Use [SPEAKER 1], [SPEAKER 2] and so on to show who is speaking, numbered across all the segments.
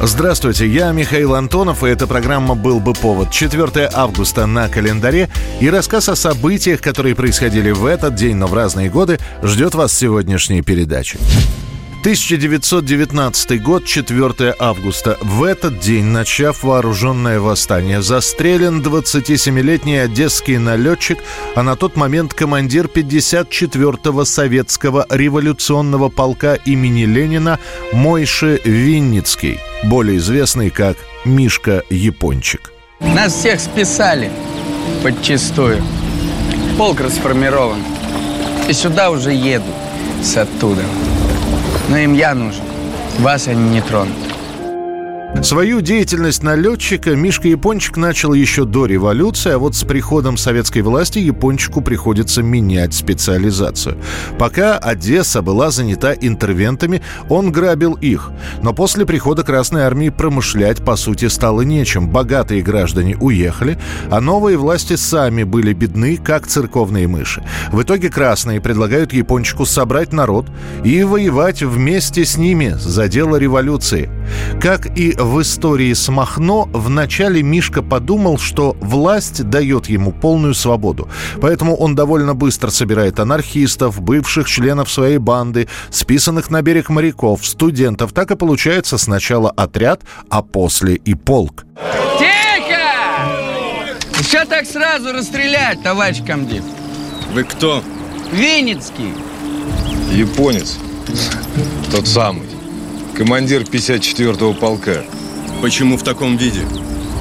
[SPEAKER 1] Здравствуйте, я Михаил Антонов, и эта программа «Был бы повод». 4 августа на календаре и рассказ о событиях, которые происходили в этот день, но в разные годы, ждет вас сегодняшней передачи. 1919 год, 4 августа. В этот день, начав вооруженное восстание, застрелен 27-летний одесский налетчик, а на тот момент командир 54-го советского революционного полка имени Ленина Мойше Винницкий, более известный как Мишка Япончик.
[SPEAKER 2] Нас всех списали подчистую. Полк расформирован. И сюда уже едут с оттуда. Но им я нужен. Вас они не тронут.
[SPEAKER 1] Свою деятельность налетчика Мишка Япончик начал еще до революции, а вот с приходом советской власти Япончику приходится менять специализацию. Пока Одесса была занята интервентами, он грабил их. Но после прихода Красной Армии промышлять, по сути, стало нечем. Богатые граждане уехали, а новые власти сами были бедны, как церковные мыши. В итоге красные предлагают Япончику собрать народ и воевать вместе с ними за дело революции. Как и в истории с Махно вначале Мишка подумал, что власть дает ему полную свободу. Поэтому он довольно быстро собирает анархистов, бывших членов своей банды, списанных на берег моряков, студентов. Так и получается сначала отряд, а после и полк.
[SPEAKER 2] Тихо! Еще так сразу расстрелять, товарищ комдив.
[SPEAKER 3] Вы кто?
[SPEAKER 2] Винницкий.
[SPEAKER 3] Японец. Тот самый. Командир 54-го полка. Почему в таком виде?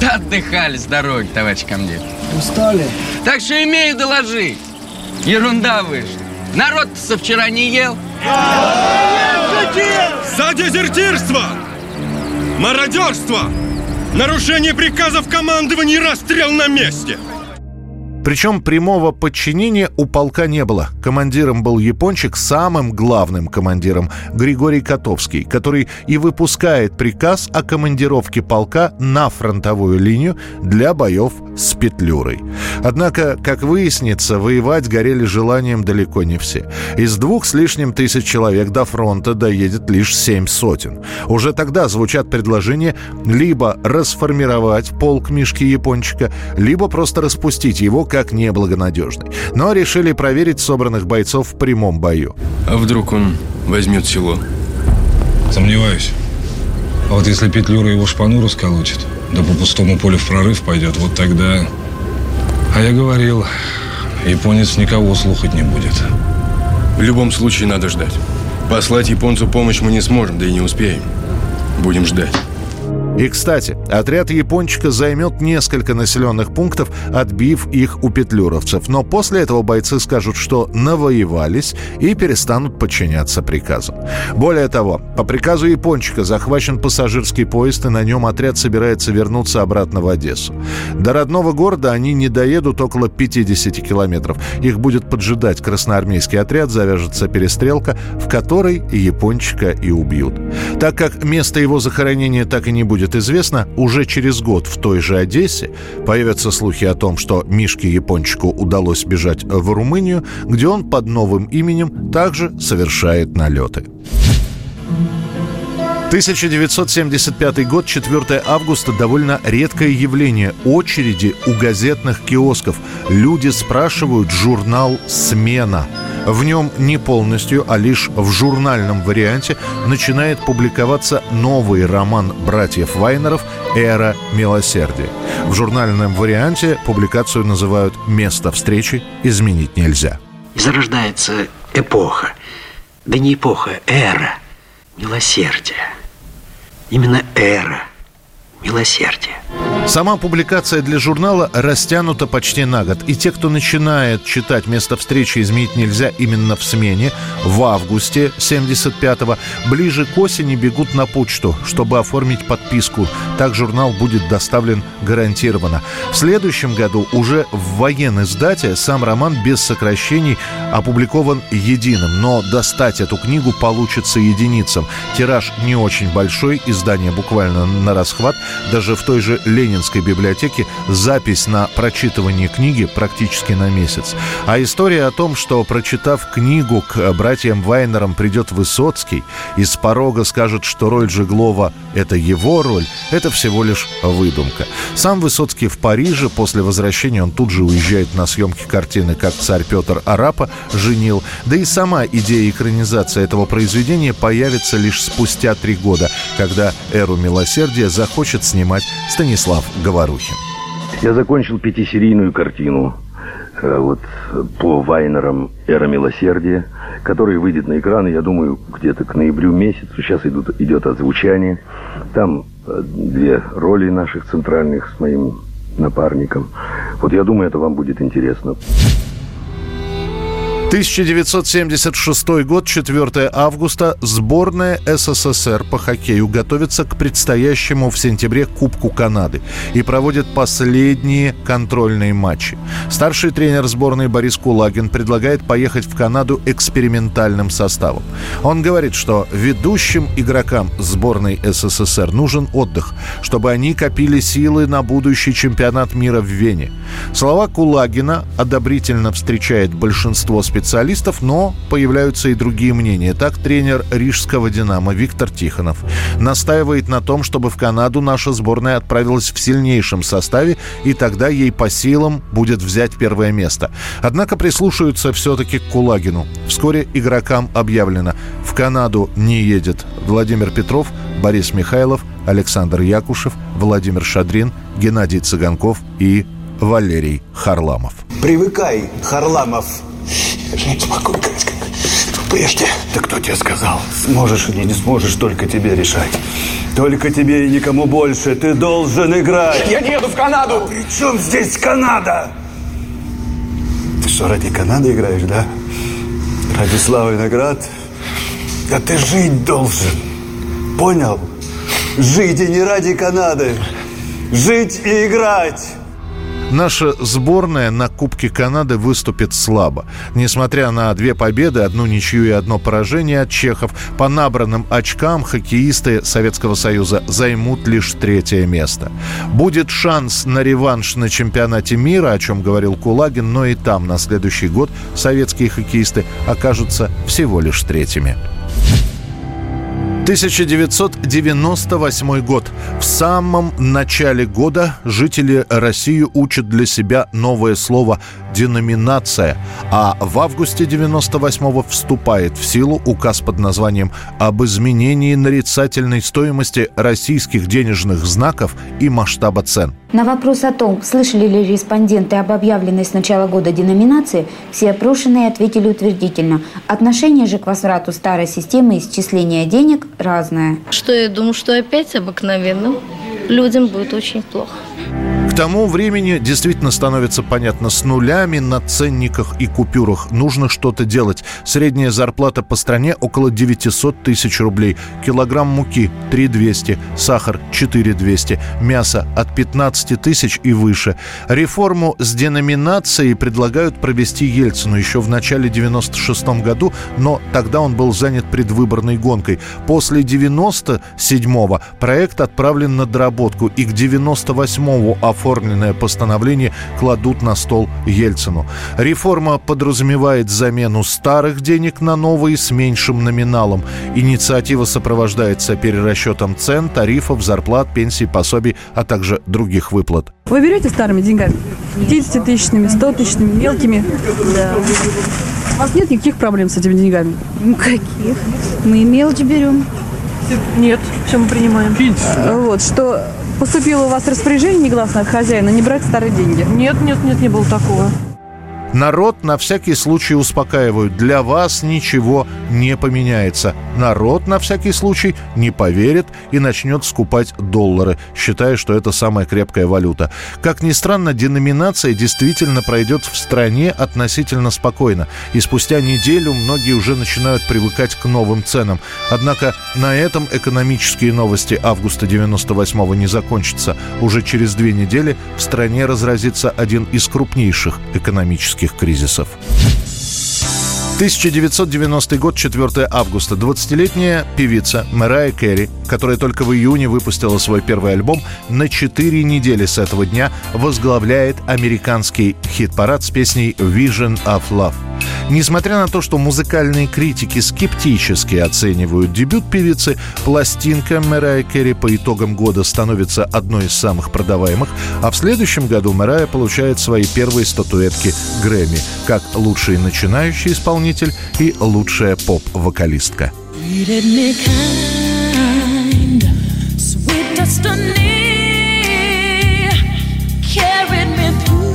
[SPEAKER 2] Да отдыхали с дороги, товарищ комдив.
[SPEAKER 4] Устали?
[SPEAKER 2] Так что имею доложить. Ерунда вышла. народ со вчера не ел.
[SPEAKER 3] За дезертирство! Мародерство! Нарушение приказов командования и расстрел на месте!
[SPEAKER 1] Причем прямого подчинения у полка не было. Командиром был япончик, самым главным командиром Григорий Котовский, который и выпускает приказ о командировке полка на фронтовую линию для боев с Петлюрой. Однако, как выяснится, воевать горели желанием далеко не все. Из двух с лишним тысяч человек до фронта доедет лишь семь сотен. Уже тогда звучат предложения либо расформировать полк Мишки Япончика, либо просто распустить его как неблагонадежный. Но решили проверить собранных бойцов в прямом бою.
[SPEAKER 5] А вдруг он возьмет село?
[SPEAKER 6] Сомневаюсь. А вот если Петлюра его шпану расколотит, да по пустому полю в прорыв пойдет, вот тогда... А я говорил, японец никого слухать не будет.
[SPEAKER 5] В любом случае надо ждать. Послать японцу помощь мы не сможем, да и не успеем. Будем ждать.
[SPEAKER 1] И, кстати, отряд япончика займет несколько населенных пунктов, отбив их у петлюровцев. Но после этого бойцы скажут, что навоевались и перестанут подчиняться приказам. Более того, по приказу япончика захвачен пассажирский поезд, и на нем отряд собирается вернуться обратно в Одессу. До родного города они не доедут около 50 километров. Их будет поджидать красноармейский отряд, завяжется перестрелка, в которой япончика и убьют. Так как место его захоронения так и не будет известно, уже через год в той же Одессе появятся слухи о том, что Мишке Япончику удалось бежать в Румынию, где он под новым именем также совершает налеты. 1975 год, 4 августа, довольно редкое явление. Очереди у газетных киосков. Люди спрашивают журнал «Смена». В нем не полностью, а лишь в журнальном варианте начинает публиковаться новый роман братьев Вайнеров «Эра милосердия». В журнальном варианте публикацию называют «Место встречи изменить нельзя».
[SPEAKER 7] Зарождается эпоха. Да не эпоха, эра милосердия. Именно эра милосердия.
[SPEAKER 1] Сама публикация для журнала растянута почти на год. И те, кто начинает читать «Место встречи изменить нельзя» именно в смене, в августе 75-го, ближе к осени бегут на почту, чтобы оформить подписку. Так журнал будет доставлен гарантированно. В следующем году уже в военной издате сам роман без сокращений опубликован единым. Но достать эту книгу получится единицам. Тираж не очень большой, издание буквально на расхват. Даже в той же Ленин Ленинской библиотеке запись на прочитывание книги практически на месяц. А история о том, что, прочитав книгу, к братьям Вайнерам придет Высоцкий и с порога скажет, что роль Жеглова – это его роль, это всего лишь выдумка. Сам Высоцкий в Париже, после возвращения он тут же уезжает на съемки картины «Как царь Петр Арапа женил», да и сама идея экранизации этого произведения появится лишь спустя три года, когда «Эру милосердия» захочет снимать Станислав Говорухин.
[SPEAKER 4] Я закончил пятисерийную картину э, вот по Вайнерам «Эра милосердия», которая выйдет на экраны, я думаю, где-то к ноябрю месяцу. Сейчас идут, идет озвучание. Там э, две роли наших центральных с моим напарником. Вот я думаю, это вам будет интересно.
[SPEAKER 1] 1976 год, 4 августа. Сборная СССР по хоккею готовится к предстоящему в сентябре Кубку Канады и проводит последние контрольные матчи. Старший тренер сборной Борис Кулагин предлагает поехать в Канаду экспериментальным составом. Он говорит, что ведущим игрокам сборной СССР нужен отдых, чтобы они копили силы на будущий чемпионат мира в Вене. Слова Кулагина одобрительно встречает большинство специалистов специалистов, но появляются и другие мнения. Так тренер рижского «Динамо» Виктор Тихонов настаивает на том, чтобы в Канаду наша сборная отправилась в сильнейшем составе, и тогда ей по силам будет взять первое место. Однако прислушаются все-таки к Кулагину. Вскоре игрокам объявлено – в Канаду не едет Владимир Петров, Борис Михайлов, Александр Якушев, Владимир Шадрин, Геннадий Цыганков и Валерий Харламов.
[SPEAKER 8] Привыкай, Харламов, я не смогу играть, как прежде.
[SPEAKER 9] Да кто тебе сказал?
[SPEAKER 8] Сможешь или не сможешь, только тебе решать. Только тебе и никому больше. Ты должен играть.
[SPEAKER 9] Я не еду в Канаду. А
[SPEAKER 8] при чем здесь Канада? Ты что, ради Канады играешь, да? Ради славы и наград? Да ты жить должен. Понял? Жить и не ради Канады. Жить и играть.
[SPEAKER 1] Наша сборная на Кубке Канады выступит слабо. Несмотря на две победы, одну ничью и одно поражение от чехов, по набранным очкам хоккеисты Советского Союза займут лишь третье место. Будет шанс на реванш на чемпионате мира, о чем говорил Кулагин, но и там на следующий год советские хоккеисты окажутся всего лишь третьими. 1998 год. В самом начале года жители России учат для себя новое слово «деноминация», а в августе 98 вступает в силу указ под названием «Об изменении нарицательной стоимости российских денежных знаков и масштаба цен».
[SPEAKER 10] На вопрос о том, слышали ли респонденты об объявленной с начала года деноминации, все опрошенные ответили утвердительно. Отношение же к возврату старой системы исчисления денег разное.
[SPEAKER 11] Что я думаю, что опять обыкновенным людям будет очень плохо.
[SPEAKER 1] К тому времени действительно становится понятно, с нулями на ценниках и купюрах нужно что-то делать. Средняя зарплата по стране около 900 тысяч рублей. Килограмм муки 3200, сахар 4200, мясо от 15 тысяч и выше. Реформу с деноминацией предлагают провести Ельцину еще в начале 96 году, но тогда он был занят предвыборной гонкой. После 97-го проект отправлен на доработку, и к 98-му оформленное постановление кладут на стол Ельцину. Реформа подразумевает замену старых денег на новые с меньшим номиналом. Инициатива сопровождается перерасчетом цен, тарифов, зарплат, пенсий, пособий, а также других выплат.
[SPEAKER 12] Вы берете старыми деньгами? 50 тысячными, 100 тысячными, мелкими?
[SPEAKER 11] Да.
[SPEAKER 12] У вас нет никаких проблем с этими деньгами?
[SPEAKER 11] Ну, каких? Мы мелочь берем.
[SPEAKER 12] Нет, все мы принимаем. Вот, что поступило у вас распоряжение негласно от хозяина не брать старые деньги?
[SPEAKER 13] Нет, нет, нет, не было такого.
[SPEAKER 1] Народ на всякий случай успокаивают. Для вас ничего не поменяется. Народ на всякий случай не поверит и начнет скупать доллары, считая, что это самая крепкая валюта. Как ни странно, деноминация действительно пройдет в стране относительно спокойно. И спустя неделю многие уже начинают привыкать к новым ценам. Однако на этом экономические новости августа 98 не закончатся. Уже через две недели в стране разразится один из крупнейших экономических кризисов. 1990 год, 4 августа. 20-летняя певица Мэрайя Керри, которая только в июне выпустила свой первый альбом, на 4 недели с этого дня возглавляет американский хит-парад с песней «Vision of Love». Несмотря на то, что музыкальные критики скептически оценивают дебют певицы, пластинка Мэрайя Керри по итогам года становится одной из самых продаваемых, а в следующем году Мэрайя получает свои первые статуэтки Грэмми как лучший начинающий исполнитель и лучшая поп-вокалистка.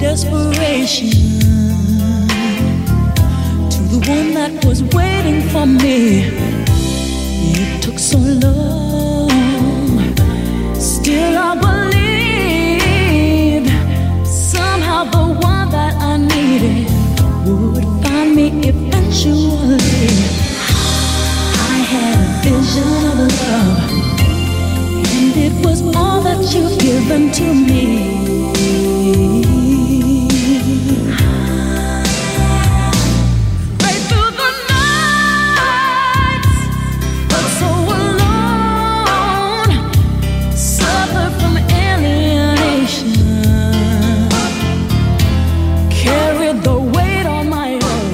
[SPEAKER 13] Desperation to the one that was waiting for me. It took so long,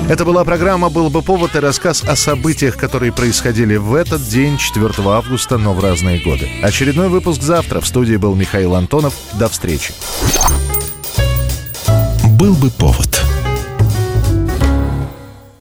[SPEAKER 1] Это была программа «Был бы повод» и рассказ о событиях, которые происходили в этот день, 4 августа, но в разные годы. Очередной выпуск завтра. В студии был Михаил Антонов. До встречи.
[SPEAKER 14] Был бы повод.